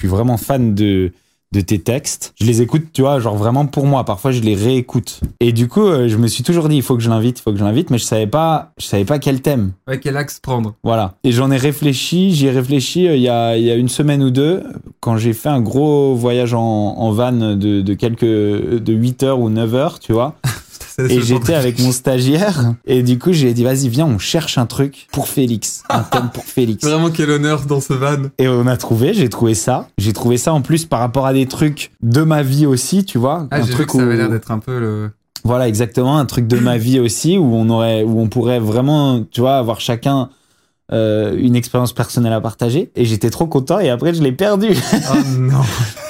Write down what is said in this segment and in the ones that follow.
Suis vraiment fan de, de tes textes. Je les écoute, tu vois, genre vraiment pour moi. Parfois, je les réécoute. Et du coup, euh, je me suis toujours dit, il faut que je l'invite, il faut que je l'invite, mais je savais pas, je savais pas quel thème. Ouais, quel axe prendre Voilà. Et j'en ai réfléchi, j'y ai réfléchi euh, il y a, il y a une semaine ou deux, quand j'ai fait un gros voyage en, en van de, de quelques, de 8 heures ou 9 heures, tu vois. Et j'étais avec mon stagiaire. Et du coup, j'ai dit, vas-y, viens, on cherche un truc pour Félix. Un thème pour Félix. Vraiment quel honneur dans ce van. Et on a trouvé, j'ai trouvé ça. J'ai trouvé ça en plus par rapport à des trucs de ma vie aussi, tu vois. Ah, un j'ai vu que ça avait où- l'air d'être un peu le. Voilà, exactement, un truc de ma vie aussi où on aurait, où on pourrait vraiment, tu vois, avoir chacun euh, une expérience personnelle à partager. Et j'étais trop content et après je l'ai perdu Oh non.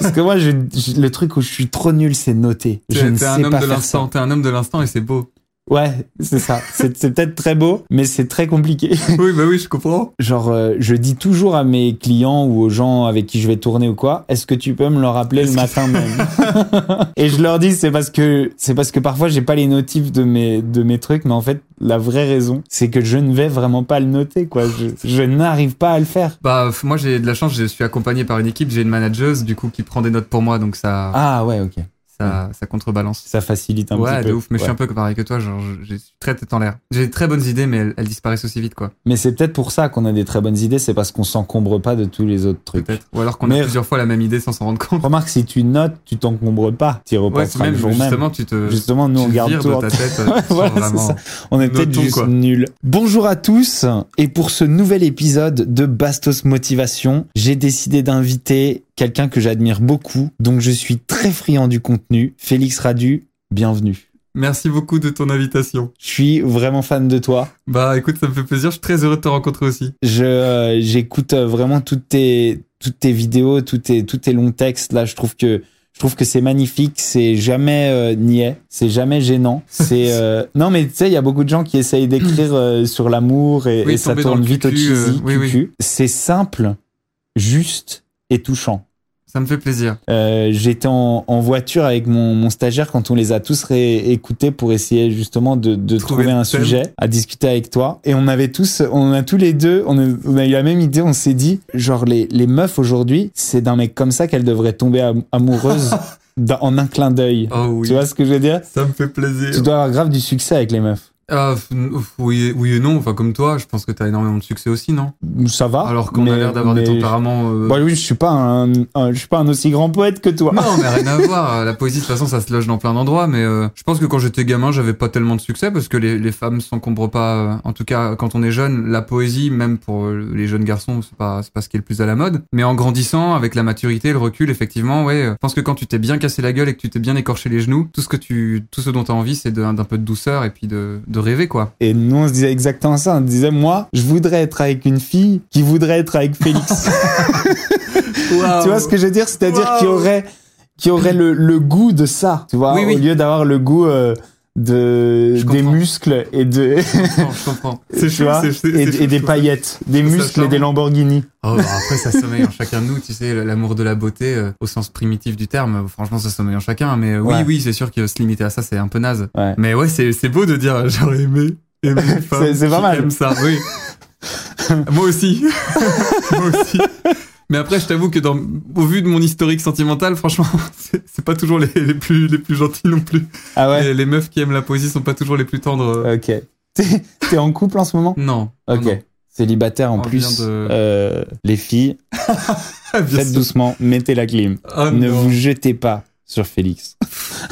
parce que moi, je, je- le truc où je suis trop nul, c'est noter. Je ne un homme pas de l'instant. T'es un homme de l'instant et c'est beau. Ouais, c'est ça. C'est c'est peut-être très beau, mais c'est très compliqué. oui, bah oui, je comprends. Genre, euh, je dis toujours à mes clients ou aux gens avec qui je vais tourner ou quoi, est-ce que tu peux me le rappeler le matin même Et je leur dis, c'est parce que c'est parce que parfois j'ai pas les notifs de mes de mes trucs, mais en fait la vraie raison, c'est que je ne vais vraiment pas le noter, quoi. Je, je n'arrive pas à le faire. Bah, moi, j'ai de la chance, je suis accompagné par une équipe, j'ai une manageuse, du coup, qui prend des notes pour moi, donc ça, Ah ouais, ok. Ça, ça contrebalance. Ça facilite un ouais, petit peu. de ouf. Mais je suis Ouais. un peu pareil que toi, genre, j'ai très tête en l'air. J'ai de très bonnes idées, mais elles, elles disparaissent aussi vite, quoi. Mais c'est peut-être pour ça qu'on a des très bonnes idées, c'est parce qu'on s'encombre pas de tous les autres trucs. Peut-être. Ou alors qu'on Mais- a plusieurs fois la même idée sans s'en rendre compte. Remarque, si tu notes, tu t'encombres pas. Tu Ouais, repasseras même, le jour même. justement, tu te. Justement, nous, tu on garde tout de ta tête. Voilà, c'est vraiment- ça. On est peut-être juste quoi. nuls. Bonjour à tous et pour ce nouvel épisode de Bastos Motivation, j'ai décidé d'inviter quelqu'un que j'admire beaucoup, donc je suis très friand du contenu. Félix Radu, bienvenue. Merci beaucoup de ton invitation. Je suis vraiment fan de toi. Bah, écoute, ça me fait plaisir. Je suis très heureux de te rencontrer aussi. Je euh, j'écoute euh, vraiment toutes tes toutes tes vidéos, tous tes tous tes longs textes là, je trouve que je trouve que c'est magnifique, c'est jamais euh, niais, c'est jamais gênant. C'est euh, non mais tu sais, il y a beaucoup de gens qui essayent d'écrire euh, sur l'amour et, Oui, et ça tourne vite au cheesy. oui, oui. cucu. C'est simple, juste et touchant. Ça me fait plaisir. Euh, J'étais en, en voiture avec mon, mon stagiaire quand on les a tous réécoutés pour essayer justement de, de Trouver un thème. sujet à discuter avec toi. Et on avait tous, on a tous les deux, on a, on a eu la même idée. On s'est dit, genre les, les meufs aujourd'hui, c'est d'un mec comme ça qu'elles devraient tomber am- amoureuses en un clin d'œil. Oh oui. Tu vois ce que je veux dire? Ça me fait plaisir. Tu dois avoir grave du succès avec les meufs. Ah, oui, et- oui et non. Enfin, comme toi, je pense que t'as énormément de succès aussi, non? Ça va. Alors qu'on a l'air d'avoir des tempéraments. euh, Bah oui, je suis pas un, un- je suis pas un aussi grand poète que toi. Non, mais rien à voir. La poésie, de toute façon, ça se loge dans plein d'endroits. Mais euh, je pense que quand j'étais gamin, j'avais pas tellement de succès parce que les, les femmes s'encombrent pas. euh, en tout cas, quand on est jeune, la poésie, même pour les jeunes garçons, c'est pas, c'est pas ce qui est le plus à la mode. Mais en grandissant, avec la maturité, le recul, effectivement, ouais. Je pense que quand tu t'es bien cassé la gueule et que tu t'es bien écorché les genoux, tout ce que tu, tout ce dont t'as envie, c'est d'un d'un peu de douceur et puis de, de rêver, quoi. Et nous, on se disait exactement ça. On disait, moi, je voudrais être avec une fille qui voudrait être avec Félix. tu vois ce que je veux dire? C'est-à-dire qui aurait, qui aurait le, le goût de ça. Tu vois, Oui, oui. au lieu d'avoir le goût euh, de Je des comprends. muscles et de, je comprends. Et, des paillettes, des muscles et des Lamborghini. Oh, bah après, ça sommeille en chacun de nous, tu sais, l'amour de la beauté, euh, au sens primitif du terme, franchement, ça sommeille en chacun. Mais euh, oui, Ouais. oui, c'est sûr que se limiter à ça, c'est un peu naze. Ouais. Mais ouais, c'est c'est beau de dire, euh, j'aurais aimé femme C'est- pas mal. aime ça, oui. Moi aussi. Moi aussi. Mais après, je t'avoue que dans, au vu de mon historique sentimental, franchement, c'est pas toujours les, les plus, les plus gentils non plus. Ah ouais? Les, les meufs qui aiment la poésie sont pas toujours les plus tendres. Ok. T'es en couple en ce moment? Non. Ok. non. Célibataire en On plus. de- Euh, les filles, faites sûr. doucement, mettez la clim. Ah, ne non. vous jetez pas sur Félix.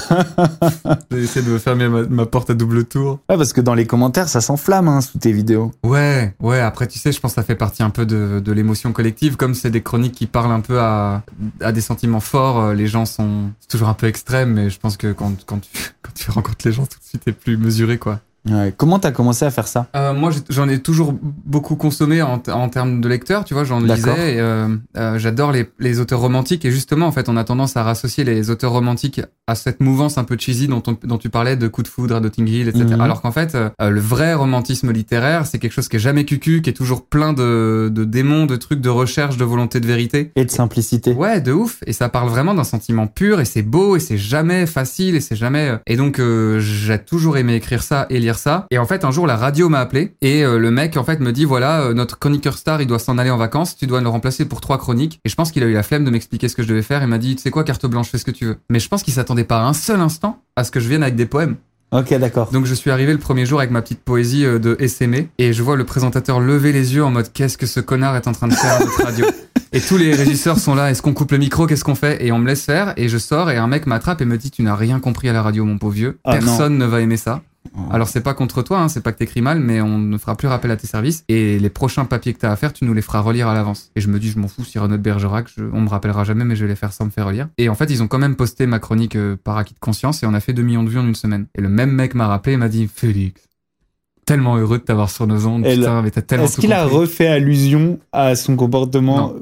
J'ai essayé de me fermer ma, ma porte à double tour. Ouais, parce que dans les commentaires, ça s'enflamme hein, sous tes vidéos. Ouais, ouais, après tu sais, je pense que ça fait partie un peu de, de l'émotion collective, comme c'est des chroniques qui parlent un peu à, à des sentiments forts, euh, les gens sont c'est toujours un peu extrêmes, mais je pense que quand, quand, tu, quand tu rencontres les gens tout de suite, t'es plus mesuré, quoi. Ouais. Comment t'as commencé à faire ça? Euh, moi, j'en ai toujours beaucoup consommé en, en termes de lecteur, tu vois, j'en lisais. et, euh, euh, J'adore les, les auteurs romantiques et justement, en fait, on a tendance à rassocier les auteurs romantiques à cette mouvance un peu cheesy dont, on- dont tu parlais, de Coup de foudre à Notting Hill, etc. Mhm. Alors qu'en fait, euh, euh, le vrai romantisme littéraire, c'est quelque chose qui est jamais cucu, qui est toujours plein de, de démons, de trucs, de recherche, de volonté de vérité. Et de simplicité. Ouais, de ouf. Et ça parle vraiment d'un sentiment pur et c'est beau et c'est jamais facile et c'est jamais. Et donc euh, j'ai toujours aimé écrire ça et lire ça. Et en fait, un jour, la radio m'a appelé et euh, le mec en fait me dit voilà, euh, notre chroniqueur star, il doit s'en aller en vacances. Tu dois le remplacer pour trois chroniques. Et je pense qu'il a eu la flemme de m'expliquer ce que je devais faire. Il m'a dit tu sais quoi, carte blanche, fais ce que tu veux. Mais je pense qu'il s'attendait pas un seul instant à ce que je vienne avec des poèmes. Ok, d'accord. Donc je suis arrivé le premier jour avec ma petite poésie euh, de SME et je vois le présentateur lever les yeux en mode qu'est-ce que ce connard est en train de faire à notre radio? Et tous les régisseurs sont là, est-ce qu'on coupe le micro, qu'est-ce qu'on fait? Et on me laisse faire et je sors et un mec m'attrape et me dit tu n'as rien compris à la radio mon pauvre vieux, Ah, personne ne va aimer ça. Alors c'est pas contre toi, hein, c'est pas que t'écris mal, mais on ne fera plus rappel à tes services et les prochains papiers que t'as à faire, tu nous les feras relire à l'avance. Et je me dis, je m'en fous, si Renaud Bergerac, je- on me rappellera jamais, mais je vais les faire sans me faire relire. Et en fait, ils ont quand même posté ma chronique euh, par acquis de conscience et on a fait 2 millions de vues en une semaine. Et le même mec m'a rappelé et m'a dit, Félix, tellement heureux de t'avoir sur nos ondes, putain, mais t'as tellement Est-ce qu'il a refait allusion à son comportement?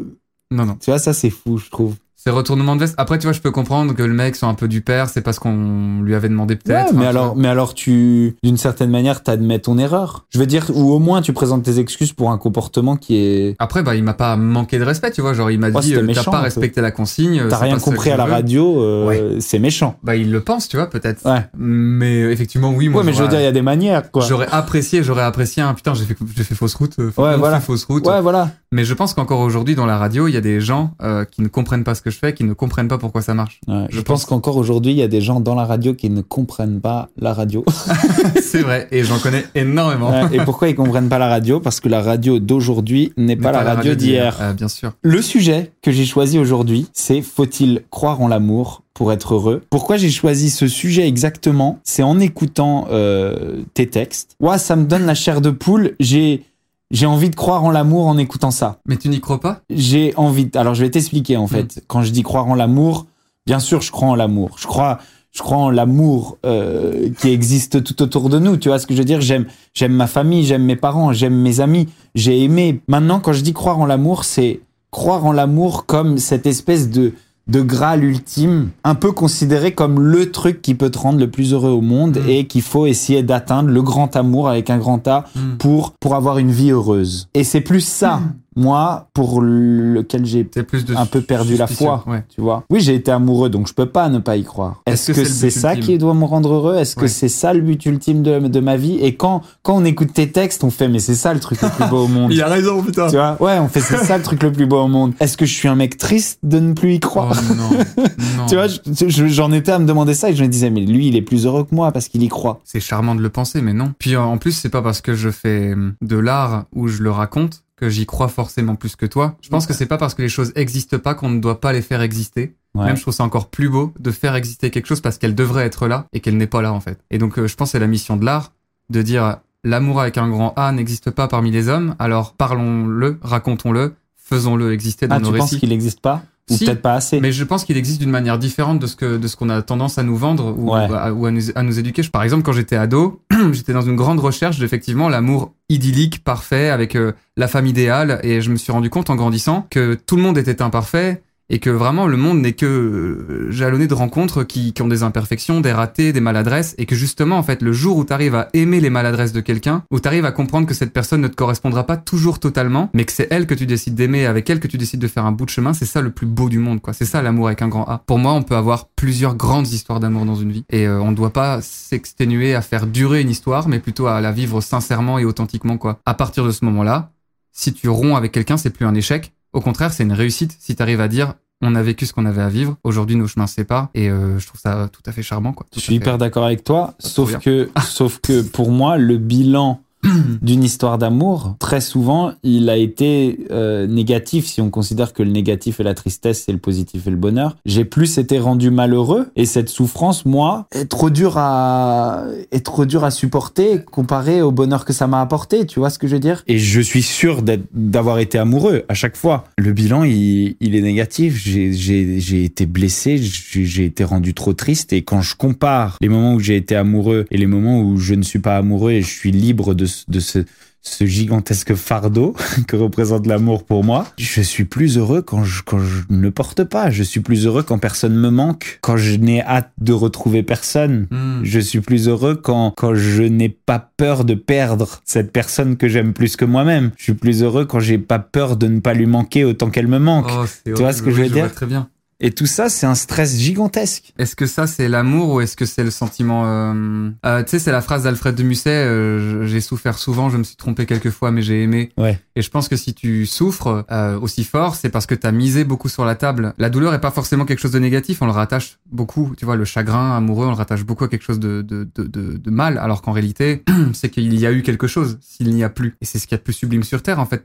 Non, non. Tu vois, ça c'est fou, je trouve. C'est retournement de veste. Après, tu vois, je peux comprendre que le mec soit un peu du père, c'est parce qu'on lui avait demandé Ouais, peut-être. mais alors, mais alors tu, d'une certaine manière, t'admets ton erreur. Je veux dire, ou au moins tu présentes tes excuses pour un comportement qui est. Après, bah, il m'a pas manqué de respect, tu vois. Genre, il m'a Ouais, dit, euh, t'as pas respecté la consigne. euh, T'as rien compris à la radio, euh, c'est méchant. Bah, il le pense, tu vois, peut-être. Ouais. Mais effectivement, oui, moi. ouais, mais je veux dire, il y a des manières, quoi. J'aurais apprécié, j'aurais apprécié un putain, j'ai fait, j'ai fait fausse route. euh, Ouais, voilà. fausse route. Ouais, voilà. Mais je pense qu'encore aujourd'hui, dans la radio, il y a des gens qui ne comprennent pas ce que je fais, qui ne comprennent pas pourquoi ça marche. Ouais, je, Je pense pense- qu'encore aujourd'hui, il y a des gens dans la radio qui ne comprennent pas la radio. c'est vrai, et j'en connais énormément. Ouais, et pourquoi ils comprennent pas la radio? Parce que la radio d'aujourd'hui n'est pas, la radio d'hier. Euh, bien sûr. Le sujet que j'ai choisi aujourd'hui, c'est faut-il croire en l'amour pour être heureux? Pourquoi j'ai choisi ce sujet exactement? C'est en écoutant euh, tes textes. Ouais, ça me donne la chair de poule. J'ai j'ai envie de croire en l'amour en écoutant ça. Mais tu n'y crois pas? J'ai envie. de- Alors je vais t'expliquer en fait. Quand je dis croire en l'amour, bien sûr je crois en l'amour. Je crois je crois en l'amour euh, qui existe tout autour de nous. Tu vois ce que je veux dire? J'aime j'aime ma famille, j'aime mes parents, j'aime mes amis. J'ai aimé. Maintenant quand je dis croire en l'amour, c'est croire en l'amour comme cette espèce de de graal ultime, un peu considéré comme le truc qui peut te rendre le plus heureux au monde Mm. et qu'il faut essayer d'atteindre le grand amour avec un grand A Hmm. pour, pour avoir une vie heureuse. Et c'est plus ça, moi, pour lequel j'ai plus un peu perdu la foi. Ouais. Tu vois Oui, j'ai été amoureux, donc je peux pas ne pas y croire. Est-ce que que c'est ça qui doit me rendre heureux? Est-ce que c'est ça le but ultime de, de ma vie? Et quand, quand on écoute tes textes, on fait, mais c'est ça le truc le plus beau au monde. Il a raison, putain. Tu vois? Ouais, on fait, c'est ça le truc le plus beau au monde. Est-ce que je suis un mec triste de ne plus y croire? Oh non, non. Tu vois, je- je- j'en étais à me demander ça et je me disais, mais lui, il est plus heureux que moi parce qu'il y croit. C'est charmant de le penser, mais non. Puis euh, en plus, c'est pas parce que je fais hum, de l'art où je le raconte que j'y crois forcément plus que toi. Je pense que c'est pas parce que les choses existent pas qu'on ne doit pas les faire exister. Ouais. Même je trouve ça encore plus beau de faire exister quelque chose parce qu'elle devrait être là et qu'elle n'est pas là en fait. Et donc euh, je pense que c'est la mission de l'art de dire l'amour avec un grand A n'existe pas parmi les hommes, alors parlons-le, racontons-le, faisons-le exister dans Ah, nos tu penses récits. qu'il n'existe pas? Ou Si, peut-être pas assez Mais je pense qu'il existe d'une manière différente de ce que de ce qu'on a tendance à nous vendre ou, Ouais. à, ou à nous, à nous éduquer. Par exemple, quand j'étais ado, j'étais dans une grande recherche d'effectivement l'amour idyllique, parfait, avec euh, la femme idéale, et je me suis rendu compte en grandissant que tout le monde était imparfait et que vraiment le monde n'est que euh, jalonné de rencontres qui, qui ont des imperfections, des ratés, des maladresses, et que justement en fait le jour où tu arrives à aimer les maladresses de quelqu'un, où tu arrives à comprendre que cette personne ne te correspondra pas toujours totalement, mais que c'est elle que tu décides d'aimer, avec elle que tu décides de faire un bout de chemin, c'est ça le plus beau du monde, quoi. C'est ça l'amour avec un grand A. Pour moi, on peut avoir plusieurs grandes histoires d'amour dans une vie, et euh, on ne doit pas s'exténuer à faire durer une histoire, mais plutôt à la vivre sincèrement et authentiquement, quoi. À partir de ce moment-là, si tu romps avec quelqu'un, c'est plus un échec. Au contraire, c'est une réussite si tu arrives à dire on a vécu ce qu'on avait à vivre. Aujourd'hui, nos chemins se séparent et euh, je trouve ça tout à fait charmant. Quoi. Tout Je suis hyper d'accord avec toi, sauf que, sauf que pour moi, le bilan d'une histoire d'amour, très souvent, il a été euh, négatif si on considère que le négatif est la tristesse et le positif est le bonheur. J'ai plus été rendu malheureux et cette souffrance, moi, est trop dur à est trop dur à supporter comparé au bonheur que ça m'a apporté. Tu vois ce que je veux dire? Et je suis sûr d'avoir été amoureux à chaque fois. Le bilan, il, il est négatif. J'ai- été blessé, j'ai été rendu trop triste et quand je compare les moments où j'ai été amoureux et les moments où je ne suis pas amoureux et je suis libre de, ce- de ce, ce gigantesque fardeau que représente l'amour pour moi, je suis plus heureux quand je, quand je ne le porte pas. Je suis plus heureux quand personne me manque, quand je n'ai hâte de retrouver personne. Hmm. Je suis plus heureux quand, quand je n'ai pas peur de perdre cette personne que j'aime plus que moi-même. Je suis plus heureux quand j'ai pas peur de ne pas lui manquer autant qu'elle me manque. Oh, c'est vois ce que je veux dire Très bien. Et tout ça, c'est un stress gigantesque. Est-ce que ça c'est l'amour ou est-ce que c'est le sentiment euh, euh, Tu sais, c'est la phrase d'Alfred de Musset. euh, j'ai souffert souvent, je me suis trompé quelques fois, mais j'ai aimé. Ouais. Et je pense que si tu souffres euh, aussi fort, c'est parce que t'as misé beaucoup sur la table. La douleur est pas forcément quelque chose de négatif. On le rattache beaucoup. Tu vois, le chagrin amoureux, on le rattache beaucoup à quelque chose de de de, de, de mal, alors qu'en réalité, c'est qu'il y a eu quelque chose. S'il n'y a plus, et c'est ce qu'il y a de plus sublime sur terre. En fait,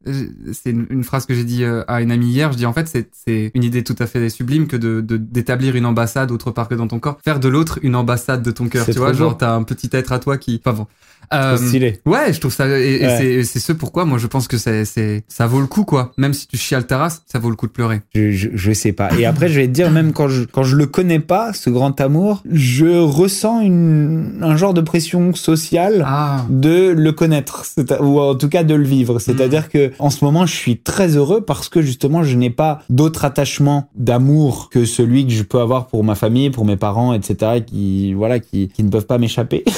c'est une, une phrase que j'ai dit euh, à une amie hier. Je dis en fait, c'est c'est une idée tout à fait sublime que de d'établir une ambassade autre part que dans ton corps, faire de l'autre une ambassade de ton cœur. Tu vois, beau. genre t'as un petit être à toi qui. Enfin bon. Euh, stylé. Ouais, je trouve ça et, Ouais. c'est c'est ce pourquoi moi je pense que c'est ça vaut le coup quoi. Même si tu chiales ta race, ça vaut le coup de pleurer. Je, je, je sais pas. Et après, je vais te dire, même quand je, quand je le connais pas, ce grand amour, je ressens une, un genre de pression sociale. Ah. de le connaître ou en tout cas de le vivre c'est-à-dire que en ce moment je suis très heureux parce que justement je n'ai pas d'autre attachement d'amour que celui que je peux avoir pour ma famille pour mes parents etc qui voilà qui, qui ne peuvent pas m'échapper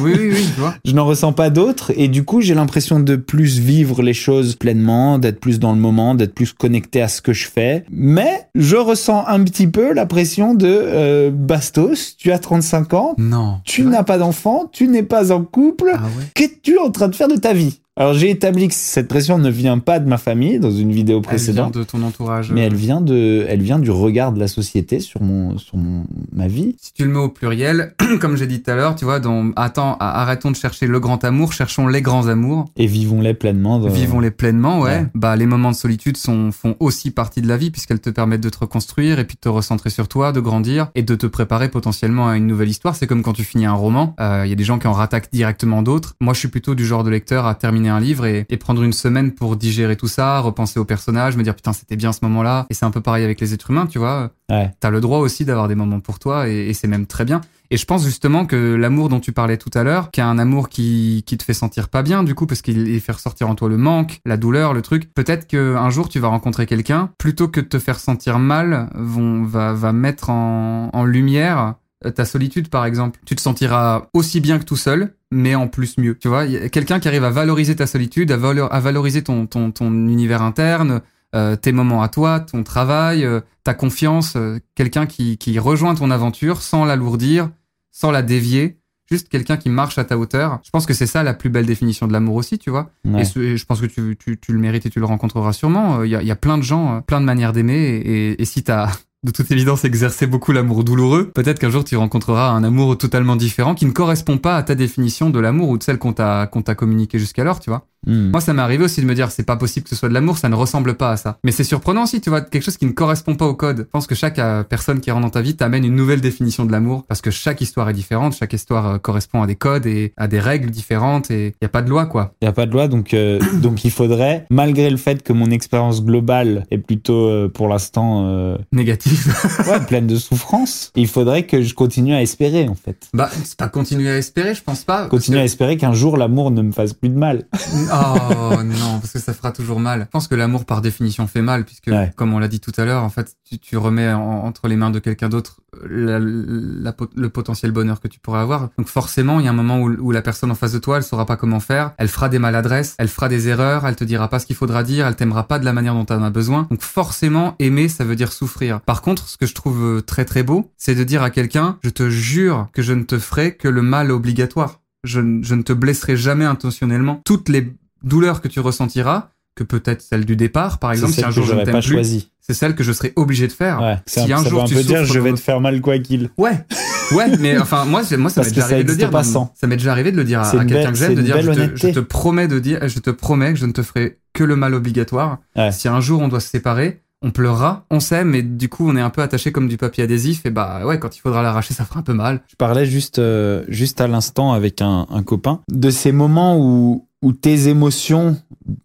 Oui oui oui, tu vois. je n'en ressens pas d'autres et du coup j'ai l'impression de plus vivre les choses pleinement d'être plus dans le moment d'être plus connecté à ce que je fais mais je ressens un petit peu la pression de euh, Bastos tu as 35 ans Non. tu n'as pas d'enfant tu n'es pas en couple Ah ouais. Qu'es-tu en train de faire de ta vie? Alors j'ai établi que cette pression ne vient pas de ma famille dans une vidéo Elle vient précédente, de ton entourage. mais elle vient de, elle vient du regard de la société sur mon, sur mon, ma vie. Si tu le mets au pluriel, comme j'ai dit tout à l'heure, tu vois, dans attends, arrêtons de chercher le grand amour, cherchons les grands amours. Et vivons-les pleinement. Dans... Vivons-les pleinement, ouais. Ouais. Bah, les moments de solitude sont, font aussi partie de la vie puisqu'elles te permettent de te reconstruire et puis de te recentrer sur toi, de grandir et de te préparer potentiellement à une nouvelle histoire. C'est comme quand tu finis un roman. Euh, Il y a des gens qui en rattaquent directement d'autres. Moi, je suis plutôt du genre de lecteur à terminer un livre et, et prendre une semaine pour digérer tout ça, repenser au personnage, me dire putain, c'était bien ce moment-là. Et c'est un peu pareil avec les êtres humains, tu vois. Ouais. T'as le droit aussi d'avoir des moments pour toi et, et c'est même très bien. Et je pense justement que l'amour dont tu parlais tout à l'heure, qui est un amour qui, qui te fait sentir pas bien du coup, parce qu'il il fait ressortir en toi le manque, la douleur, le truc. Peut-être qu'un jour tu vas rencontrer quelqu'un, plutôt que de te faire sentir mal, vont, va, va mettre en, en lumière ta solitude par exemple. Tu te sentiras aussi bien que tout seul, mais en plus mieux. Tu vois, quelqu'un qui arrive à valoriser ta solitude, à, valo- à valoriser ton, ton, ton univers interne, euh, tes moments à toi, ton travail, euh, ta confiance, euh, quelqu'un qui, qui rejoint ton aventure sans l'alourdir, sans la dévier, juste quelqu'un qui marche à ta hauteur. Je pense que c'est ça la plus belle définition de l'amour aussi, tu vois. Ouais. Et, ce- et je pense que tu, tu, tu le mérites et tu le rencontreras sûrement. Il y a, y a plein de gens, euh, plein de manières d'aimer. Et, et, et si t'as de toute évidence exercé beaucoup l'amour douloureux, peut-être qu'un jour tu rencontreras un amour totalement différent qui ne correspond pas à ta définition de l'amour ou de celle qu'on t'a qu'on t'a communiqué jusqu'alors, tu vois. Hmm. Moi, ça m'est arrivé aussi de me dire, c'est pas possible que ce soit de l'amour, ça ne ressemble pas à ça. Mais c'est surprenant aussi, tu vois, quelque chose qui ne correspond pas au code. Je pense que chaque euh, personne qui rentre dans ta vie t'amène une nouvelle définition de l'amour, parce que chaque histoire est différente, chaque histoire euh, correspond à des codes et à des règles différentes, et y a pas de loi, quoi. Il n'y a pas de loi, donc, euh, donc il faudrait, malgré le fait que mon expérience globale est plutôt, euh, pour l'instant, euh, Ouais, pleine de souffrance, il faudrait que je continue à espérer, en fait. bah, c'est pas continuer à espérer, je pense pas. Continuer à espérer qu'un jour l'amour ne me fasse plus de mal. Oh non, parce que ça fera toujours mal. Je pense que l'amour, par définition, fait mal, puisque, Ouais. comme on l'a dit tout à l'heure, en fait, tu, tu remets en- entre les mains de quelqu'un d'autre le potentiel bonheur que tu pourrais avoir. Donc forcément, il y a un moment où, la personne en face de toi, elle saura pas comment faire, elle fera des maladresses, elle fera des erreurs, elle te dira pas ce qu'il faudra dire, elle t'aimera pas de la manière dont tu en as besoin. Donc forcément, aimer, ça veut dire souffrir. Par contre, ce que je trouve euh, très très beau, c'est de dire à quelqu'un, je te jure que je ne te ferai que le mal obligatoire. Je ne te blesserai jamais intentionnellement. Toutes les douleurs que tu ressentiras, que peut-être celle du départ, par exemple, si un jour je ne t'aime plus, c'est celle que je serai obligé de faire. Ouais. Si un, jour veut un tu peu dire je vais te faire mal quoi qu'il. Ouais, Ouais, mais enfin, moi, c'est- moi ça m'est déjà arrivé de le dire. pas sans. Ça m'est déjà arrivé de le dire à, quelqu'un que j'aime, de dire je te, je honnêteté. te promets de dire, je te promets que je ne te ferai que le mal obligatoire. Ouais. Si un jour on doit se séparer, on pleurera, on s'aime, mais du coup on est un peu attaché comme du papier adhésif. Et bah ouais, quand il faudra l'arracher, ça fera un peu mal. Je parlais juste, euh, juste à l'instant avec un, un copain de ces moments où, où tes émotions,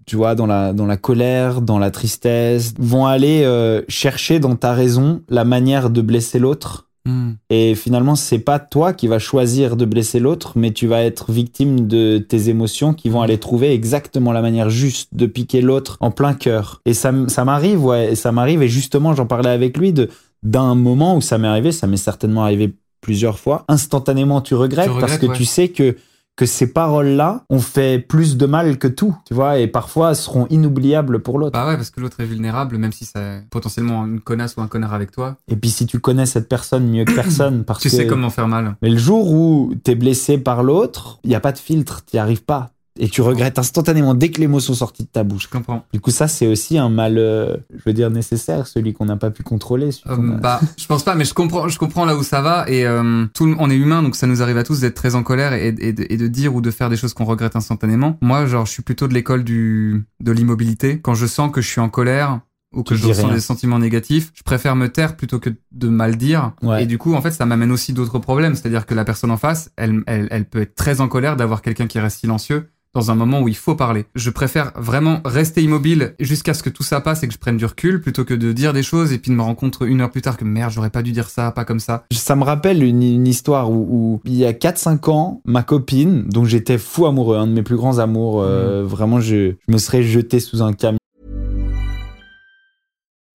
tu vois, dans la, dans la colère, dans la tristesse, vont aller euh, chercher dans ta raison la manière de blesser l'autre. Hmm. Et finalement, c'est pas toi qui vas choisir de blesser l'autre, mais tu vas être victime de tes émotions qui vont aller trouver exactement la manière juste de piquer l'autre en plein cœur. Et ça, ça m'arrive, ouais, et ça m'arrive. Et justement, j'en parlais avec lui de d'un moment où ça m'est arrivé. Ça m'est certainement arrivé plusieurs fois. Instantanément, tu regrettes, Tu regrettes, parce que ouais. tu sais que que ces paroles-là ont fait plus de mal que tout, tu vois, et parfois seront inoubliables pour l'autre. Bah ouais, parce que l'autre est vulnérable, même si c'est potentiellement une connasse ou un connard avec toi. Et puis si tu connais cette personne mieux que personne, parce Tu que sais comment faire mal. Mais le jour où t'es blessé par l'autre, il y a pas de filtre, t'y arrives pas. Et tu regrettes instantanément dès que les mots sont sortis de ta bouche. Je comprends. Du coup, ça, c'est aussi un mal, euh, je veux dire, nécessaire, celui qu'on n'a pas pu contrôler. Euh, a- bah, je pense pas, mais je comprends, je comprends là où ça va. Et euh, tout, le- on est humain, donc ça nous arrive à tous d'être très en colère et, et de, et de dire ou de faire des choses qu'on regrette instantanément. Moi, genre, je suis plutôt de l'école du de l'immobilité. Quand je sens que je suis en colère ou que Tu je ressens rien. des sentiments négatifs, je préfère me taire plutôt que de mal dire. Ouais. Et du coup, en fait, ça m'amène aussi d'autres problèmes. C'est-à-dire que la personne en face, elle, elle, elle peut être très en colère d'avoir quelqu'un qui reste silencieux dans un moment où il faut parler. Je préfère vraiment rester immobile jusqu'à ce que tout ça passe et que je prenne du recul plutôt que de dire des choses et puis de me compte une heure plus tard que merde, j'aurais pas dû dire ça, pas comme ça. Ça me rappelle une, une histoire où, où il y a 4-5 ans, ma copine, dont j'étais fou amoureux, un de mes plus grands amours, euh, vraiment, je, je me serais jeté sous un camion.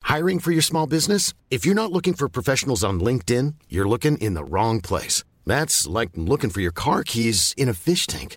Hiring for your small business? If you're not looking for professionals on LinkedIn, you're looking in the wrong place. That's like looking for your car keys in a fish tank.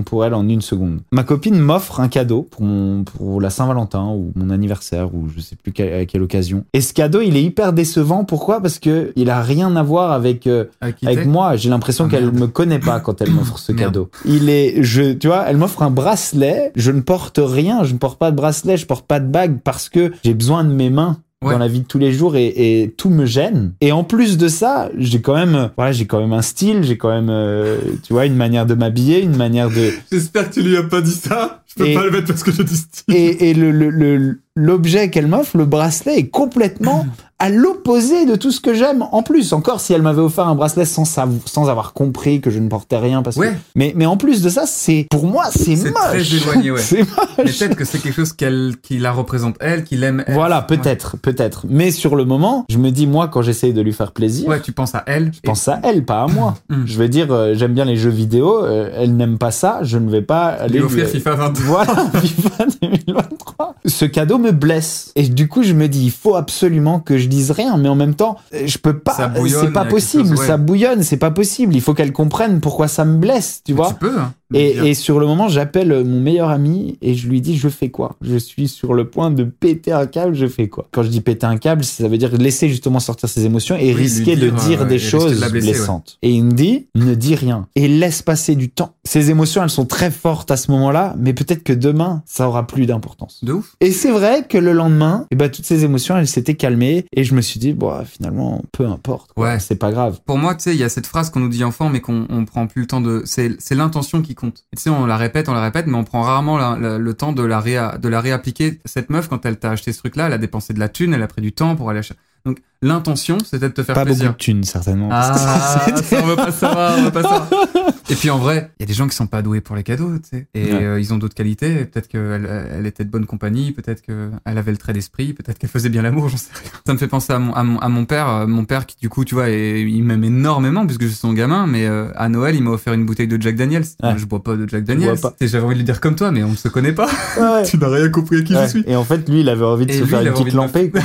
Pour elle en une seconde. Ma copine m'offre un cadeau pour, mon, pour la Saint-Valentin ou mon anniversaire ou je sais plus quelle- à quelle occasion. Et ce cadeau, il est hyper décevant. Pourquoi? Parce que il a rien à voir avec euh, Avec moi. J'ai l'impression Ah, qu'elle me connaît pas quand elle m'offre ce Merde. cadeau. Il est, je, tu vois, elle m'offre un bracelet. Je ne porte rien. Je ne porte pas de bracelet. Je porte pas de bague parce que j'ai besoin de mes mains. Ouais. dans la vie de tous les jours et, et tout me gêne. Et en plus de ça, j'ai quand même, voilà, j'ai quand même un style, j'ai quand même, euh, tu vois, une manière de m'habiller, une manière de, J'espère que tu lui as pas dit ça. Je peux Et- pas le mettre parce que je dis et, et le, le- le- l'objet qu'elle m'offre, le bracelet, est complètement à l'opposé de tout ce que j'aime. En plus, encore si elle m'avait offert un bracelet sans, sans avoir compris que je ne portais rien, parce que. Ouais. Mais, mais en plus de ça, c'est pour moi, c'est C'est moche. très éloigné, ouais. c'est. Mais peut-être que c'est quelque chose qu'elle, qui la représente elle, qui l'aime elle. Voilà, peut-être, peut-être. Mais sur le moment, je me dis moi quand j'essaye de lui faire plaisir. Ouais, tu penses à elle. Je pense à elle, pas à moi. Mm. Je veux dire, euh, j'aime bien les jeux vidéo. euh, elle n'aime pas ça. Je ne vais pas aller lui offrir lui- FIFA 22. Voilà, FIFA 2023. Ce cadeau me blesse. Et du coup, je me dis, il faut absolument que je rien. Mais en même temps, je peux pas. C'est pas possible. chose, ouais. Ça bouillonne, c'est pas possible. Il faut qu'elle comprenne pourquoi ça me blesse, tu vois. Tu peux. hein, Et, et sur le moment, j'appelle mon meilleur ami et je lui dis je fais quoi? Je suis sur le point de péter un câble, je fais quoi? Quand je dis péter un câble, ça veut dire laisser justement sortir ses émotions et Oui, risquer de dire, euh, des de choses ouais. blessantes. Et il me dit ne dis rien et laisse passer du temps. Ces émotions, elles sont très fortes à ce moment-là, mais peut-être que demain, ça aura plus d'importance. De ouf. Et c'est vrai que le lendemain, eh ben, toutes ces émotions, elles s'étaient calmées et je me suis dit, bon, finalement, peu importe. quoi. Ouais. C'est pas grave. Pour moi, tu sais, il y a cette phrase qu'on nous dit enfant, mais qu'on on prend plus le temps de. C'est c'est l'intention qui compte. Et Tu sais, on la répète, on la répète, mais on prend rarement la- la- le temps de la, réa, de la réappliquer. Cette meuf, quand elle t'a acheté ce truc-là, elle a dépensé de la thune, elle a pris du temps pour aller acheter. Donc, l'intention, c'était de te faire Pas beaucoup plaisir. de thunes, certainement. parce que Ah, ça, on veut pas savoir, on veut pas savoir. Et puis en vrai, il y a des gens qui sont pas doués pour les cadeaux, tu sais. Et Ouais. euh, ils ont d'autres qualités. Peut-être qu'elle elle était de bonne compagnie, peut-être qu'elle avait le trait d'esprit, peut-être qu'elle faisait bien l'amour, j'en sais rien. Ça me fait penser à mon, à mon, à mon père, euh, mon père qui du coup, tu vois, est- il m'aime énormément puisque je suis son gamin, mais euh, à Noël, il m'a offert une bouteille de Jack Daniels. Ouais. Je bois pas de Jack Daniels. J'avais envie de lui dire comme toi, mais on ne se connaît pas. Ouais. tu n'as rien compris à qui je suis. Et en fait, lui, il avait envie de Et se lui, faire une petite lampée.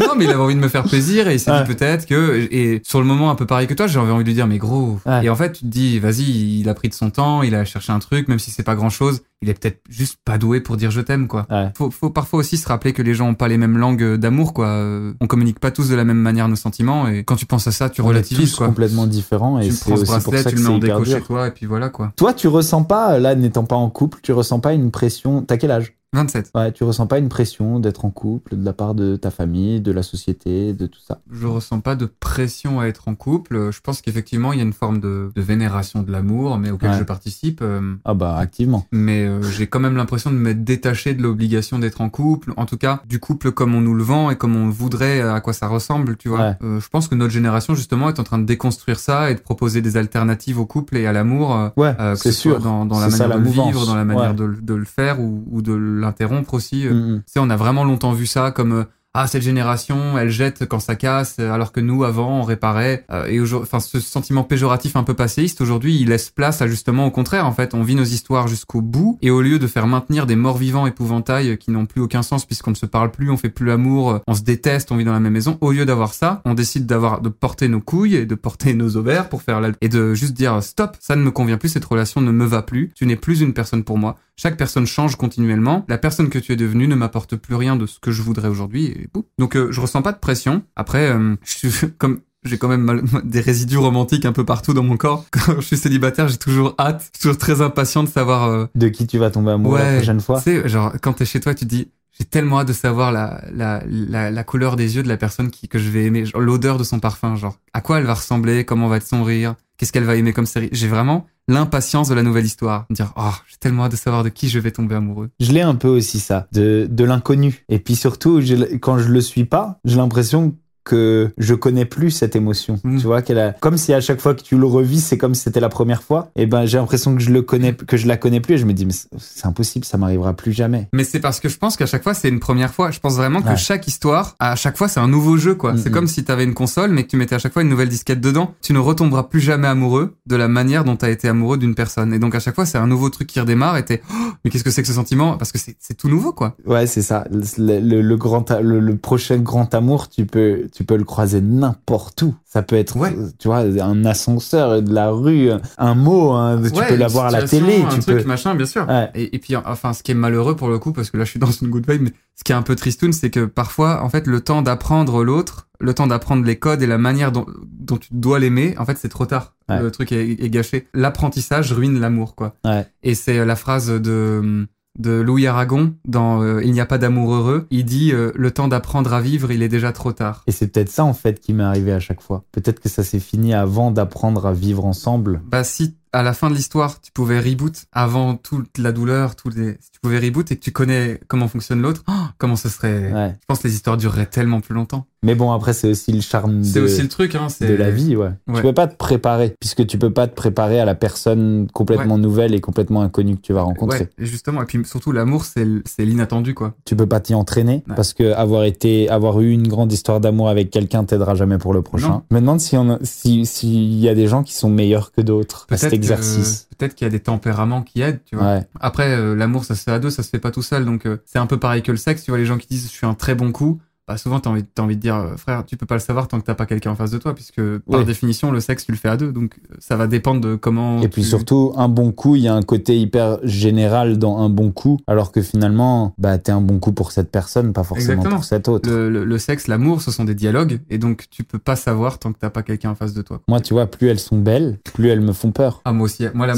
Non, mais il avait envie de me faire plaisir et il s'est Ouais. dit peut-être que et sur le moment un peu pareil que toi, j'avais envie de lui dire mais gros. Ouais. Et en fait, tu te dis vas-y, il a pris de son temps, il a cherché un truc, même si c'est pas grand chose. Il est peut-être juste pas doué pour dire je t'aime, quoi. Ouais. Faut, faut parfois aussi se rappeler que les gens ont pas les mêmes langues d'amour, quoi. Euh, On communique pas tous de la même manière nos sentiments, et quand tu penses à ça, tu On est relativises, tous quoi. complètement différents et tu c'est aussi pour ça tu que le mets en déco chez toi, et puis voilà, quoi. Toi, tu ressens pas, là, n'étant pas en couple, tu ressens pas une pression. T'as quel âge? 27. Ouais, tu ressens pas une pression d'être en couple de la part de ta famille, de la société, de tout ça? Je ressens pas de pression à être en couple. Je pense qu'effectivement, il y a une forme de, de vénération de l'amour, mais auquel Ouais. je participe. euh, Ah bah activement. mais euh, j'ai quand même l'impression de m'être détaché de l'obligation d'être en couple, en tout cas du couple comme on nous le vend et comme on voudrait à quoi ça ressemble, tu vois. Ouais. Euh, je pense que notre génération justement est en train de déconstruire ça et de proposer des alternatives au couple et à l'amour, euh, Ouais, euh, que c'est ce soit sûr. dans, dans la ça, manière la de mouvance. vivre, dans la manière Ouais. de, le- de le faire ou, ou de l'interrompre aussi. Euh, Mm, mm. Tu sais, on a vraiment longtemps vu ça comme euh, ah cette génération, elle jette quand ça casse, euh, alors que nous avant on réparait. Euh, et enfin ce sentiment péjoratif un peu passéiste aujourd'hui, il laisse place à justement au contraire. En fait, on vit nos histoires jusqu'au bout et au lieu de faire maintenir des morts vivants épouvantails euh, qui n'ont plus aucun sens puisqu'on ne se parle plus, on fait plus l'amour, on se déteste, on vit dans la même maison. Au lieu d'avoir ça, on décide d'avoir de porter nos couilles et de porter nos ovaires pour faire la et de juste dire stop, ça ne me convient plus, cette relation ne me va plus, tu n'es plus une personne pour moi. Chaque personne change continuellement. La personne que tu es devenue ne m'apporte plus rien de ce que je voudrais aujourd'hui. Et boum. Donc euh, je ressens pas de pression. Après, euh, je suis comme j'ai quand même mal- des résidus romantiques un peu partout dans mon corps. Quand je suis célibataire, j'ai toujours hâte, je suis toujours très impatient de savoir. euh, De qui tu vas tomber amoureux la prochaine fois tu sais, genre quand t'es chez toi, tu te dis. J'ai tellement hâte de savoir la, la, la, la couleur des yeux de la personne qui, que je vais aimer, l'odeur de son parfum, genre à quoi elle va ressembler, comment va être son rire, qu'est-ce qu'elle va aimer comme série. J'ai vraiment l'impatience de la nouvelle histoire. Dire, oh, j'ai tellement hâte de savoir de qui je vais tomber amoureux. Je l'ai un peu aussi ça, de, de l'inconnu. Et puis surtout, quand je le suis pas, j'ai l'impression que je connais plus cette émotion. Mm. Tu vois qu'elle a, comme si à chaque fois que tu le revis, c'est comme si c'était la première fois. Et ben, j'ai l'impression que je le connais, que je la connais plus. Et je me dis, mais c'est- impossible, ça m'arrivera plus jamais. Mais c'est parce que je pense qu'à chaque fois, c'est une première fois. Je pense vraiment que Ouais. chaque histoire, à chaque fois, c'est un nouveau jeu, quoi. C'est mm. comme si t'avais une console, mais que tu mettais à chaque fois une nouvelle disquette dedans. Tu ne retomberas plus jamais amoureux de la manière dont t'as été amoureux d'une personne. Et donc, à chaque fois, c'est un nouveau truc qui redémarre et t'es, oh, mais qu'est-ce que c'est que ce sentiment? Parce que c'est tout nouveau, quoi. Ouais, c'est ça. Le, le- le grand, le, le prochain grand amour, tu peux, tu peux le croiser n'importe où. Ça peut être, Ouais. tu vois, un ascenseur de la rue, un mot, hein, tu Ouais, peux l'avoir à la télé, un tu truc, peux. machin, bien sûr. Ouais. Et, et puis, enfin, ce qui est malheureux pour le coup, parce que là, je suis dans une good vibe, mais ce qui est un peu tristoun, c'est que parfois, en fait, le temps d'apprendre l'autre, le temps d'apprendre les codes et la manière dont, dont tu dois l'aimer, en fait, c'est trop tard. Le truc est, est gâché. L'apprentissage ruine l'amour, quoi. Et c'est la phrase de de Louis Aragon dans euh, Il n'y a pas d'amour heureux. Il dit euh, le temps d'apprendre à vivre, il est déjà trop tard. Et c'est peut-être ça, en fait, qui m'est arrivé à chaque fois. Peut-être que ça s'est fini avant d'apprendre à vivre ensemble. Bah si à la fin de l'histoire, tu pouvais reboot avant toute la douleur, tous les si tu pouvais reboot et que tu connais comment fonctionne l'autre, oh, comment ce serait? Ouais. Je pense que les histoires dureraient tellement plus longtemps. Mais bon, après, c'est aussi le charme de, aussi le truc hein, de la vie, ouais. Ouais. Tu peux pas te préparer, puisque tu peux pas te préparer à la personne complètement nouvelle et complètement inconnue que tu vas rencontrer. Ouais, et justement et puis surtout l'amour c'est l'inattendu quoi. Tu peux pas t'y entraîner, parce que avoir été, avoir eu une grande histoire d'amour avec quelqu'un t'aidera jamais pour le prochain. Non. Je me demande si on, a- si, s'il y a des gens qui sont meilleurs que d'autres à cet exercice. Peut-être qu'il y a des tempéraments qui aident, tu vois. Après, euh, l'amour, ça se fait à deux, ça se fait pas tout seul. Donc, euh, c'est un peu pareil que le sexe. Tu vois, les gens qui disent je suis un très bon coup. Bah, souvent, t'as envie, envie de dire, euh, frère, tu peux pas le savoir tant que t'as pas quelqu'un en face de toi, puisque par Oui. définition, le sexe, tu le fais à deux. Donc, euh, ça va dépendre de comment. Et puis surtout, un bon coup, il y a un côté hyper général dans un bon coup, alors que finalement, bah, t'es un bon coup pour cette personne, pas forcément Exactement. pour cette autre. Le, le- le sexe, l'amour, ce sont des dialogues, et donc tu peux pas savoir tant que t'as pas quelqu'un en face de toi. Moi, tu vois, plus elles sont belles, plus elles me font peur. Ah, moi aussi. Moi, la,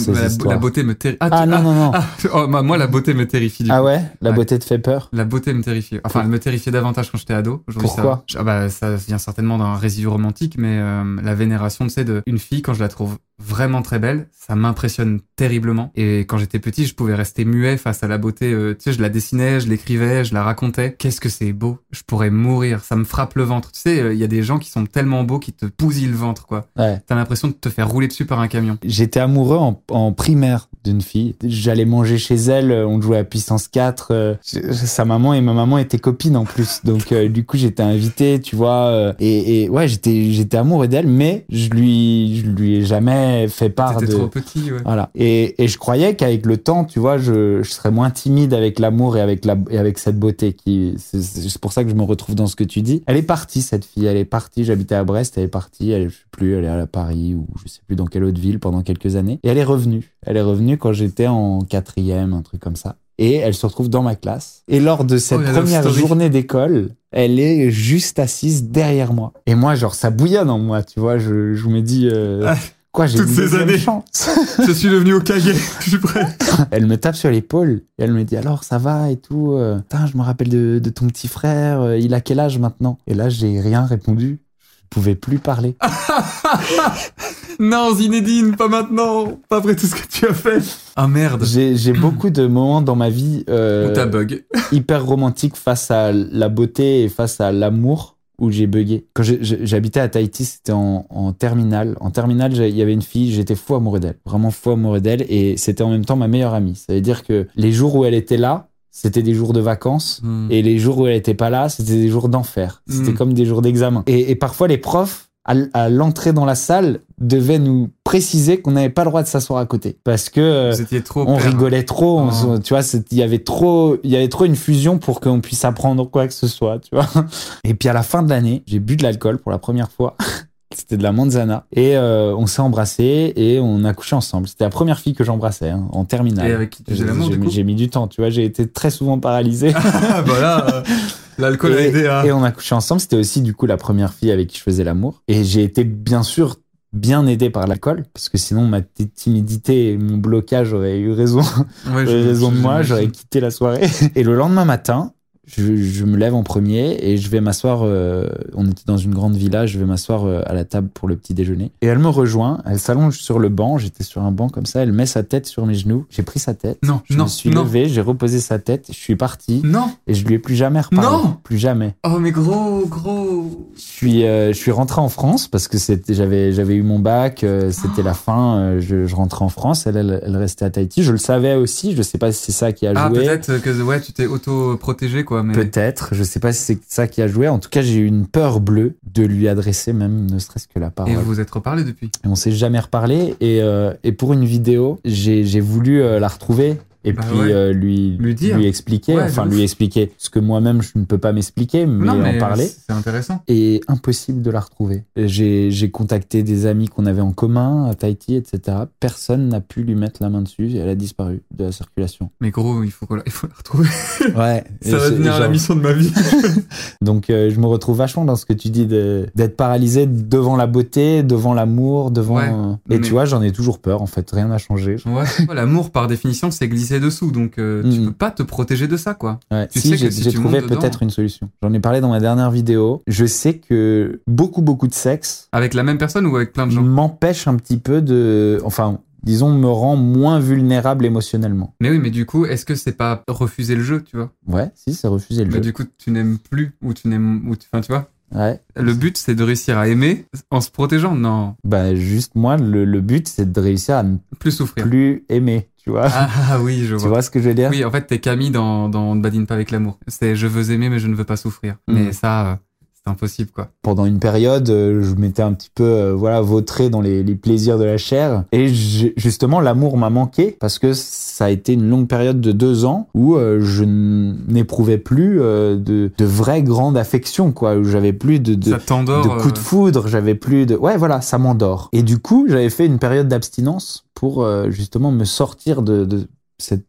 beauté me terrifie. Ah, non, non, non. Ah, oh, bah, moi, la beauté me terrifie. Du Ah coup. ouais? La Ouais. beauté te fait peur? La beauté me terrifiait. Enfin, elle me terrifiait davantage quand j'étais ado. Pourquoi ça, ah bah, ça vient certainement d'un résidu romantique, mais euh, la vénération, tu sais, de une fille quand je la trouve vraiment très belle, ça m'impressionne terriblement. Et quand j'étais petit, je pouvais rester muet face à la beauté. euh, tu sais, je la dessinais, je l'écrivais, je la racontais. Qu'est-ce que c'est beau Je pourrais mourir. Ça me frappe le ventre. Tu sais, euh, il y a des gens qui sont tellement beaux qui te bousillent le ventre, quoi. Ouais. T'as l'impression de te faire rouler dessus par un camion. J'étais amoureux en, en primaire d'une fille. J'allais manger chez elle, euh, on jouait à puissance 4. euh, je- sa maman et ma maman étaient copines en plus. Donc du coup, j'étais invité, tu vois. et, et ouais, j'étais j'étais amoureux d'elle, mais je lui je lui ai jamais jamais fait part de. trop petit, ouais. Voilà. Et, et je croyais qu'avec le temps, tu vois, je, je serais moins timide avec l'amour et avec la et avec cette beauté qui. C'est pour ça que je me retrouve dans ce que tu dis. Elle est partie cette fille. Elle est partie. J'habitais à Brest. Elle est partie. Elle, je sais plus. Elle est à Paris ou je sais plus dans quelle autre ville pendant quelques années. Et elle est revenue. Elle est revenue quand j'étais en quatrième, un truc comme ça. Et elle se retrouve dans ma classe. Et lors de cette Oh, première journée d'école, elle est juste assise derrière moi. Et moi, genre, ça bouillonne en moi, tu vois. Je, je me dis, euh, quoi, j'ai toutes une ces années. chance. Je suis devenu au Kage, je suis prêt. Elle me tape sur l'épaule et elle me dit alors ça va et tout. euh, Putain, je me rappelle de, de ton petit frère. euh, Il a quel âge maintenant? Et là, j'ai rien répondu. Je pouvais plus parler. Non, Zinedine, pas maintenant. Pas après tout ce que tu as fait. Ah merde. J'ai beaucoup de moments dans ma vie euh, bug. hyper romantiques face à la beauté et face à l'amour où j'ai bugué. Quand j'habitais à Tahiti, c'était en, en terminale. En terminale, il y avait une fille, j'étais fou amoureux d'elle. Vraiment fou amoureux d'elle. Et c'était en même temps ma meilleure amie. Ça veut dire que les jours où elle était là, c'était des jours de vacances. Hmm. Et les jours où elle était pas là, c'était des jours d'enfer. C'était Mm. comme des jours d'examen. Et, et parfois, les profs, à, l'entrée dans la salle, devaient nous préciser qu'on n'avait pas le droit de s'asseoir à côté. Parce que euh, trop on père. rigolait trop. on Oh. se- tu vois, il y avait trop, il y avait trop une fusion pour qu'on puisse apprendre quoi que ce soit, tu vois. Et puis à la fin de l'année, j'ai bu de l'alcool pour la première fois. C'était de la manzana. Et euh, on s'est embrassés et on a couché ensemble. C'était la première fille que j'embrassais hein, en terminale. Et avec qui tu faisais J'ai- mis- du temps, tu vois. J'ai été très souvent paralysé. Ah, voilà. L'alcool a Et, aidé et on a couché ensemble. C'était aussi du coup la première fille avec qui je faisais l'amour. Et j'ai été bien sûr bien aidé par l'alcool, parce que sinon ma timidité et mon blocage auraient eu raison, Ouais, raison de moi. J'aurais quitté la soirée. Et le lendemain matin, je, je me lève en premier et je vais m'asseoir. euh, on était dans une grande villa. Je vais m'asseoir euh, à la table pour le petit déjeuner. Et elle me rejoint. Elle s'allonge sur le banc. J'étais sur un banc comme ça. Elle met sa tête sur mes genoux. J'ai pris sa tête. Non, Je non, me suis non. levé. J'ai reposé sa tête. Je suis parti. Non. Et je lui ai plus jamais reparlé. Non Plus jamais. Oh, mais gros, gros. Je suis, euh, je suis rentré en France parce que j'avais, j'avais eu mon bac, euh, c'était la fin, je, je rentrais en France, elle, elle, elle restait à Tahiti. Je le savais aussi, je sais pas si c'est ça qui a Ah, joué. peut-être que ouais, tu t'es auto-protégé, quoi. Mais... Peut-être, je sais pas si c'est ça qui a joué. En tout cas, j'ai eu une peur bleue de lui adresser même, ne serait-ce que la parole. Et vous vous êtes reparlé depuis Et on s'est jamais reparlé. Et, euh, et pour une vidéo, j'ai, j'ai voulu euh, la retrouver et Bah puis ouais. euh, lui, Lui expliquer, Ouais, enfin lui expliquer ce que moi-même je ne peux pas m'expliquer, mais, Non, mais en parler. c'est intéressant. et impossible de la retrouver. J'ai j'ai contacté des amis qu'on avait en commun à Tahiti, etc. Personne n'a pu lui mettre la main dessus. Elle a disparu de la circulation. Mais gros, il faut, la- il faut la retrouver. Ouais. Ça va devenir la mission de ma vie. Donc euh, je me retrouve vachement dans ce que tu dis d'être paralysé devant la beauté, devant l'amour, devant. Ouais, Et mais- tu vois, j'en ai toujours peur. En fait, rien n'a changé. Ouais. L'amour, par définition, c'est glisser dessous. Donc, euh, tu Mhm. peux pas te protéger de ça, quoi. Ouais. Tu si, sais j'ai si trouvé peut-être une solution. J'en ai parlé dans ma dernière vidéo. Je sais que beaucoup, beaucoup de sexe Avec la même personne ou avec plein de gens m'empêche un petit peu de. Enfin, disons, me rend moins vulnérable émotionnellement. Mais oui, mais du coup, est-ce que c'est pas refuser le jeu, tu vois? Ouais, si, c'est refuser le Mais jeu. du coup, tu n'aimes plus ou tu n'aimes. ou tu- Enfin, tu vois? Ouais. Le but, c'est de réussir à aimer en se protégeant. Non, Bah, juste moi, le, le but, c'est de réussir à ne plus souffrir. plus aimer, tu vois. Ah, ah, oui, je tu vois. vois ce que je veux dire? Oui, en fait, t'es Camille dans, dans Ne badine pas avec l'amour. C'est je veux aimer, mais je ne veux pas souffrir. Mm. Mais ça, euh, impossible, quoi. Pendant une période, euh, je m'étais un petit peu, euh, voilà, vautré dans les, les plaisirs de la chair. Et justement, l'amour m'a manqué parce que ça a été une longue période de deux ans où euh, je n'éprouvais plus euh, de, de vraie grande affection, quoi. Où j'avais plus de, de, de coups de foudre, j'avais plus de... Ouais, voilà, ça m'endort. Et du coup, j'avais fait une période d'abstinence pour justement me sortir de, de cette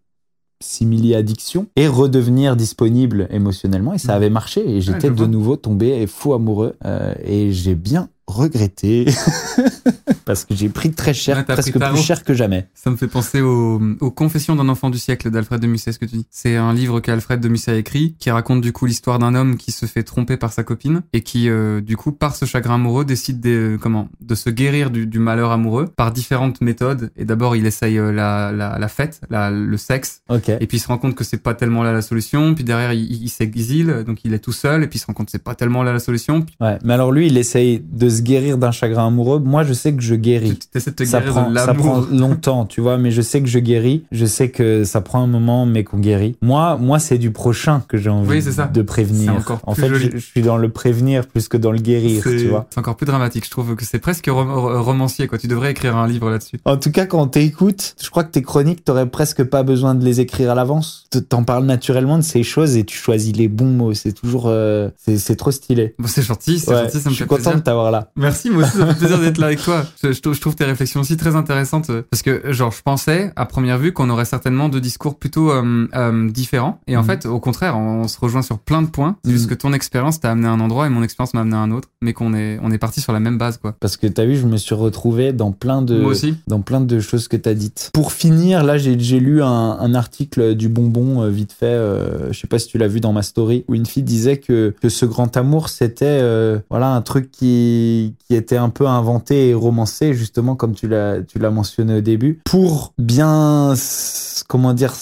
simili-addiction et redevenir disponible émotionnellement. Et ça Mhm. avait marché. Et j'étais de nouveau tombé fou amoureux. Euh, et j'ai bien regretté parce que j'ai pris très cher, Ouais, presque plus cher que jamais. Ça me fait penser aux, aux Confessions d'un enfant du siècle d'Alfred de Musset, ce que tu dis. C'est un livre qu'Alfred de Musset a écrit, qui raconte du coup l'histoire d'un homme qui se fait tromper par sa copine et qui, euh, du coup, par ce chagrin amoureux, décide de, comment, de se guérir du, du malheur amoureux par différentes méthodes. Et d'abord, il essaye euh, la, la, la fête, la, le sexe, Ok. et puis il se rend compte que c'est pas tellement là la solution. Puis derrière, il, il s'exile, donc il est tout seul, et puis il se rend compte que c'est pas tellement là la solution. Puis- Ouais. Mais alors lui, il essaye de se se guérir d'un chagrin amoureux, moi je sais que je guéris. Tu essaies de te Ça guérir prend, de ça prend longtemps, tu vois, mais je sais que je guéris. Je sais que ça prend un moment, mais qu'on guérit. Moi, moi, c'est du prochain que j'ai envie Oui, c'est ça. de prévenir. Encore en fait, je, je suis dans le prévenir plus que dans le guérir, tu vois. c'est encore plus dramatique. Je trouve que c'est presque rom- ro- romancier, quoi. Tu devrais écrire un livre là-dessus. En tout cas, quand t'écoutes, je crois que tes chroniques, t'aurais presque pas besoin de les écrire à l'avance. T'en parles naturellement de ces choses et tu choisis les bons mots. C'est toujours, euh, c'est trop stylé. Bon, c'est gentil, c'est Ouais, gentil, ça je me suis fait content plaisir. de t'avoir là. Merci, moi aussi, ça me fait plaisir d'être là avec toi. Je, je trouve- je trouve tes réflexions aussi très intéressantes euh, parce que, genre, je pensais à première vue qu'on aurait certainement deux discours plutôt euh, euh, différents. Et en Mhm. fait, au contraire, on, se rejoint sur plein de points. C'est Mhm. juste que ton expérience t'a amené à un endroit et mon expérience m'a amené à un autre, mais qu'on est, on est parti sur la même base, quoi. Parce que t'as vu, je me suis retrouvé dans plein de, Moi aussi. dans plein de choses que t'as dites. Pour finir, là, j'ai j'ai lu un, un article du bonbon euh, vite fait. euh, je sais pas si tu l'as vu dans ma story, où une fille disait que que ce grand amour, c'était euh, voilà un truc qui qui était un peu inventé et romancé, justement comme tu l'as tu l'as mentionné au début, pour bien comment dire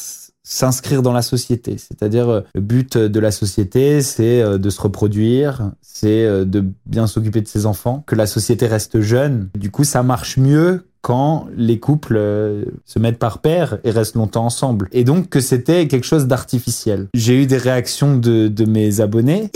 s'inscrire dans la société. C'est-à-dire euh, le but de la société, c'est euh, de se reproduire, c'est euh, de bien s'occuper de ses enfants, que la société reste jeune. Du coup, ça marche mieux quand les couples se mettent par paire et restent longtemps ensemble. Et donc que c'était quelque chose d'artificiel. J'ai eu des réactions de, de mes abonnés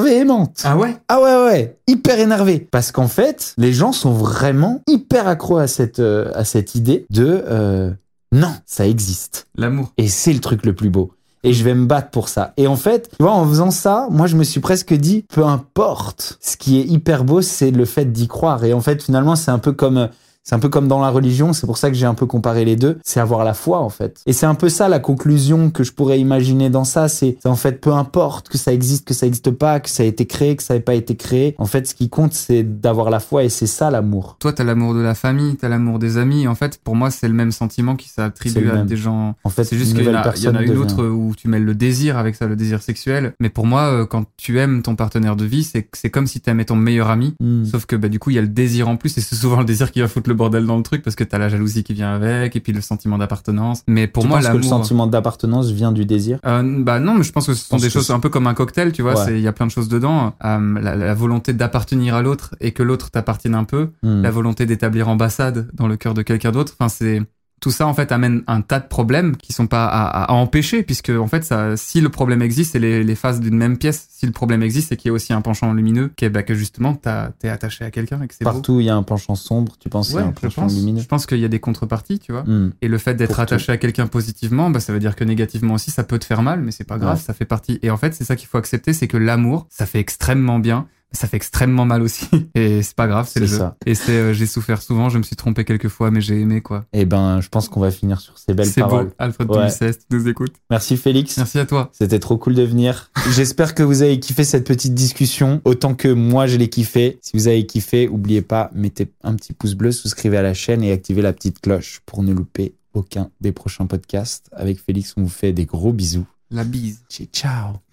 véhémentes. Ah ouais? Ah ouais, ouais, hyper énervé. Parce qu'en fait, les gens sont vraiment hyper accros à cette, euh, à cette idée de euh, non, ça existe. L'amour. Et c'est le truc le plus beau. Et je vais me battre pour ça. Et en fait, tu vois, en faisant ça, moi, je me suis presque dit, peu importe. Ce qui est hyper beau, c'est le fait d'y croire. Et en fait, finalement, c'est un peu comme, c'est un peu comme dans la religion. C'est pour ça que j'ai un peu comparé les deux. C'est avoir la foi, en fait. Et c'est un peu ça la conclusion que je pourrais imaginer dans ça. C'est, en fait, peu importe que ça existe, que ça existe pas, que ça a été créé, que ça n'ait pas été créé. En fait, ce qui compte, c'est d'avoir la foi et c'est ça l'amour. Toi, t'as l'amour de la famille, t'as l'amour des amis. En fait, pour moi, c'est le même sentiment qui s'attribue à des gens. En fait, C'est juste qu'il y, y en a une devient- autre où tu mêles le désir avec ça, le désir sexuel. Mais pour moi, euh, quand tu aimes ton partenaire de vie, c'est c'est comme si t'aimais ton meilleur ami. Hmm. Sauf que bah, du coup, il y a le désir en plus, et c'est souvent le désir qui va foutre le bordel dans le truc, parce que t'as la jalousie qui vient avec, et puis le sentiment d'appartenance. Mais pour tu moi, penses que le l'amour... sentiment d'appartenance vient du désir? Euh, bah non, mais je pense que ce sont des choses un peu comme un cocktail, tu vois. Ouais. Il y a plein de choses dedans. Euh, la, la volonté d'appartenir à l'autre et que l'autre t'appartienne un peu. Hmm. La volonté d'établir ambassade dans le cœur de quelqu'un d'autre. Enfin, c'est tout ça en fait amène un tas de problèmes qui sont pas à, à- empêcher puisque en fait ça si le problème existe c'est les, les faces d'une même pièce si le problème existe c'est qu'il y a aussi un penchant lumineux qui est bah, que justement t'as- t'es attaché à quelqu'un et que c'est Partout il y a un penchant sombre, tu penses qu'il y ouais a un je penchant pense lumineux. je pense qu'il y a des contreparties tu vois Hmm. et le fait d'être attaché à quelqu'un positivement, bah, ça veut dire que négativement aussi, ça peut te faire mal, mais c'est pas grave, Ouais. ça fait partie. Et en fait, c'est ça qu'il faut accepter, c'est que l'amour, ça fait extrêmement bien, ça fait extrêmement mal aussi. Et c'est pas grave, c'est le C'est jeu. ça. Et c'est, euh, j'ai souffert souvent, je me suis trompé quelques fois, mais j'ai aimé, quoi. Eh ben, je pense qu'on va finir sur ces belles C'est paroles. beau. Alfred Ouais. Tu nous écoutes. Merci Félix. Merci à toi. C'était trop cool de venir. J'espère que vous avez kiffé cette petite discussion autant que moi je l'ai kiffé. Si vous avez kiffé, oubliez pas, mettez un petit pouce bleu, souscrivez à la chaîne et activez la petite cloche pour ne louper aucun des prochains podcasts. Avec Félix, on vous fait des gros bisous. La bise. Ciao, ciao.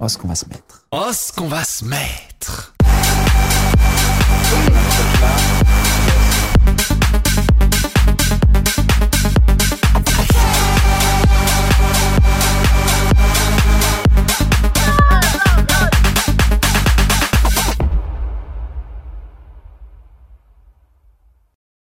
Oh, ce qu'on va se mettre. Oh, ce qu'on va se mettre.